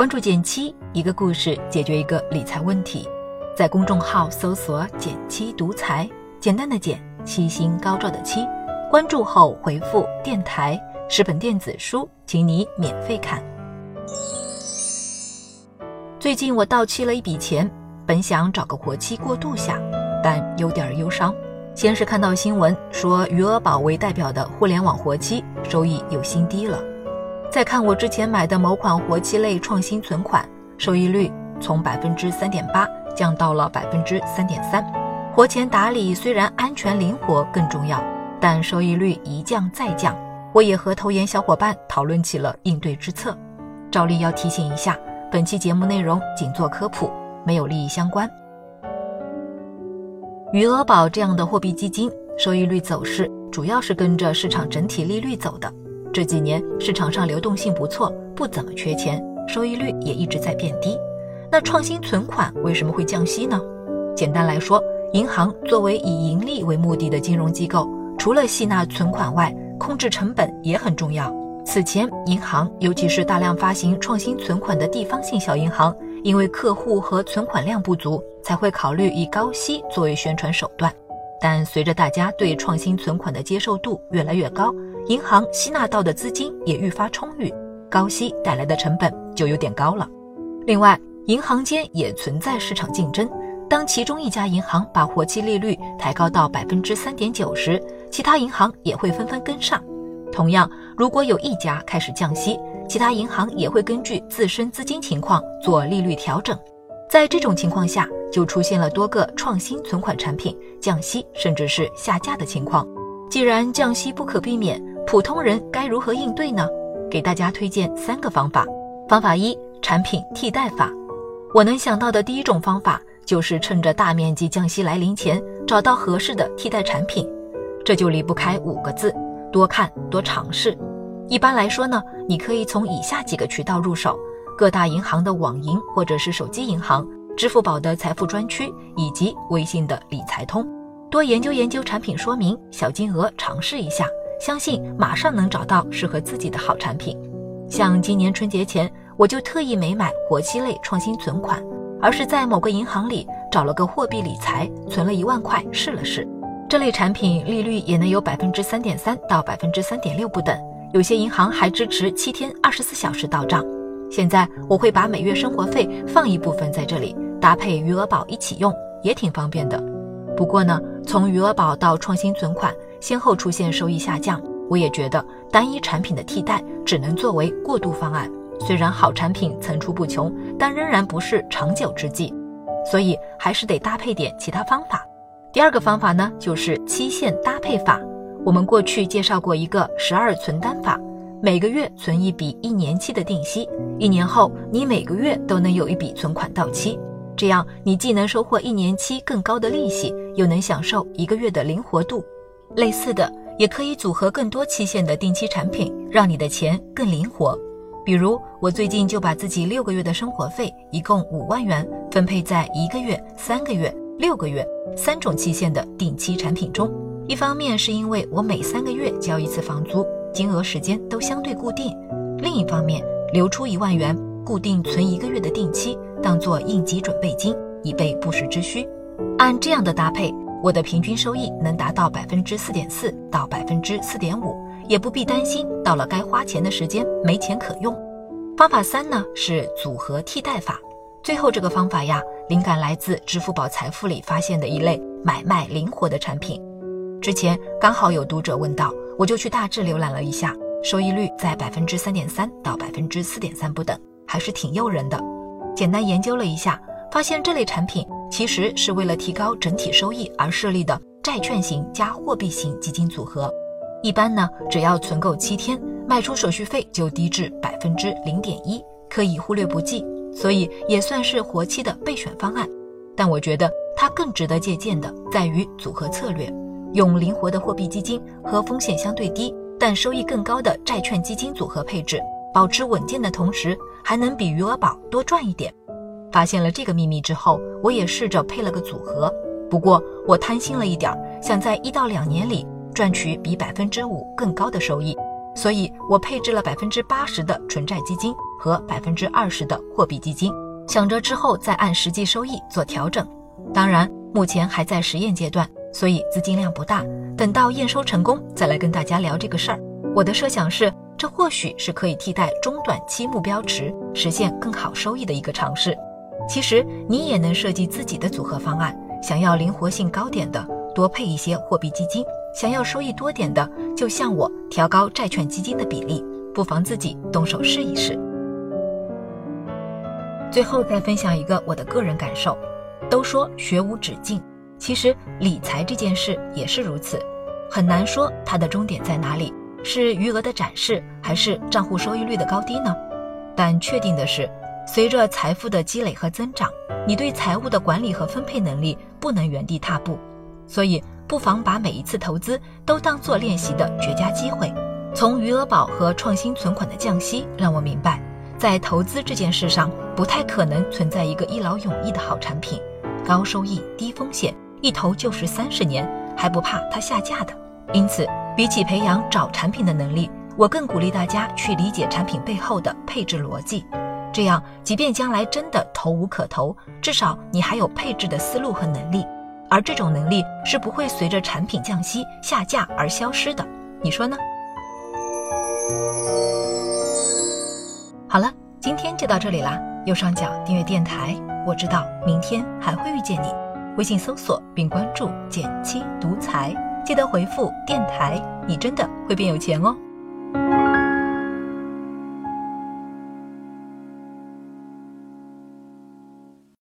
关注减七，一个故事解决一个理财问题。在公众号搜索“减七独裁，简单的减，七星高照的七。关注后回复“电台”，十本电子书，请你免费看。最近我到期了一笔钱，本想找个活期过渡下，但有点忧伤。先是看到新闻说，余额宝为代表的互联网活期收益有新低了。再看我之前买的某款活期类创新存款，收益率从百分之三点八降到了百分之三点三。活钱打理虽然安全灵活更重要，但收益率一降再降，我也和投研小伙伴讨论起了应对之策。照例要提醒一下，本期节目内容仅做科普，没有利益相关。余额宝这样的货币基金收益率走势主要是跟着市场整体利率走的。这几年市场上流动性不错，不怎么缺钱，收益率也一直在变低。那创新存款为什么会降息呢？简单来说，银行作为以盈利为目的的金融机构，除了吸纳存款外，控制成本也很重要。此前，银行尤其是大量发行创新存款的地方性小银行，因为客户和存款量不足，才会考虑以高息作为宣传手段。但随着大家对创新存款的接受度越来越高，银行吸纳到的资金也愈发充裕，高息带来的成本就有点高了。另外，银行间也存在市场竞争。当其中一家银行把活期利率抬高到百分之三点九时，其他银行也会纷纷跟上。同样，如果有一家开始降息，其他银行也会根据自身资金情况做利率调整。在这种情况下，就出现了多个创新存款产品降息甚至是下架的情况。既然降息不可避免，普通人该如何应对呢？给大家推荐三个方法。方法一：产品替代法。我能想到的第一种方法就是趁着大面积降息来临前，找到合适的替代产品。这就离不开五个字：多看多尝试。一般来说呢，你可以从以下几个渠道入手：各大银行的网银或者是手机银行，支付宝的财富专区，以及微信的理财通。多研究研究产品说明，小金额尝试一下。相信马上能找到适合自己的好产品。像今年春节前，我就特意没买活期类创新存款，而是在某个银行里找了个货币理财，存了一万块试了试。这类产品利率也能有百分之三点三到百分之三点六不等，有些银行还支持七天二十四小时到账。现在我会把每月生活费放一部分在这里，搭配余额宝一起用，也挺方便的。不过呢，从余额宝到创新存款。先后出现收益下降，我也觉得单一产品的替代只能作为过渡方案。虽然好产品层出不穷，但仍然不是长久之计，所以还是得搭配点其他方法。第二个方法呢，就是期限搭配法。我们过去介绍过一个十二存单法，每个月存一笔一年期的定息，一年后你每个月都能有一笔存款到期，这样你既能收获一年期更高的利息，又能享受一个月的灵活度。类似的，也可以组合更多期限的定期产品，让你的钱更灵活。比如，我最近就把自己六个月的生活费，一共五万元，分配在一个月、三个月、六个月三种期限的定期产品中。一方面是因为我每三个月交一次房租，金额时间都相对固定；另一方面，留出一万元，固定存一个月的定期，当做应急准备金，以备不时之需。按这样的搭配。我的平均收益能达到百分之四点四到百分之四点五，也不必担心到了该花钱的时间没钱可用。方法三呢是组合替代法。最后这个方法呀，灵感来自支付宝财富里发现的一类买卖灵活的产品。之前刚好有读者问到，我就去大致浏览了一下，收益率在百分之三点三到百分之四点三不等，还是挺诱人的。简单研究了一下，发现这类产品。其实是为了提高整体收益而设立的债券型加货币型基金组合，一般呢只要存够七天，卖出手续费就低至百分之零点一，可以忽略不计，所以也算是活期的备选方案。但我觉得它更值得借鉴的在于组合策略，用灵活的货币基金和风险相对低但收益更高的债券基金组合配置，保持稳健的同时，还能比余额宝多赚一点。发现了这个秘密之后，我也试着配了个组合。不过我贪心了一点儿，想在一到两年里赚取比百分之五更高的收益，所以我配置了百分之八十的纯债基金和百分之二十的货币基金，想着之后再按实际收益做调整。当然，目前还在实验阶段，所以资金量不大。等到验收成功，再来跟大家聊这个事儿。我的设想是，这或许是可以替代中短期目标池，实现更好收益的一个尝试。其实你也能设计自己的组合方案，想要灵活性高点的，多配一些货币基金；想要收益多点的，就像我调高债券基金的比例，不妨自己动手试一试。最后再分享一个我的个人感受。都说学无止境，其实理财这件事也是如此，很难说它的终点在哪里，是余额的展示，还是账户收益率的高低呢？但确定的是，随着财富的积累和增长，你对财务的管理和分配能力不能原地踏步，所以不妨把每一次投资都当做练习的绝佳机会。从余额宝和创新存款的降息，让我明白，在投资这件事上，不太可能存在一个一劳永逸的好产品。高收益、低风险，一投就是三十年，还不怕它下架的。因此，比起培养找产品的能力，我更鼓励大家去理解产品背后的配置逻辑。这样，即便将来真的投无可投，至少你还有配置的思路和能力。而这种能力是不会随着产品降息、下架而消失的。你说呢？好了，今天就到这里啦。右上角订阅电台。我知道明天还会遇见你，微信搜索并关注“减七独裁，记得回复“电台”，你真的会变有钱哦。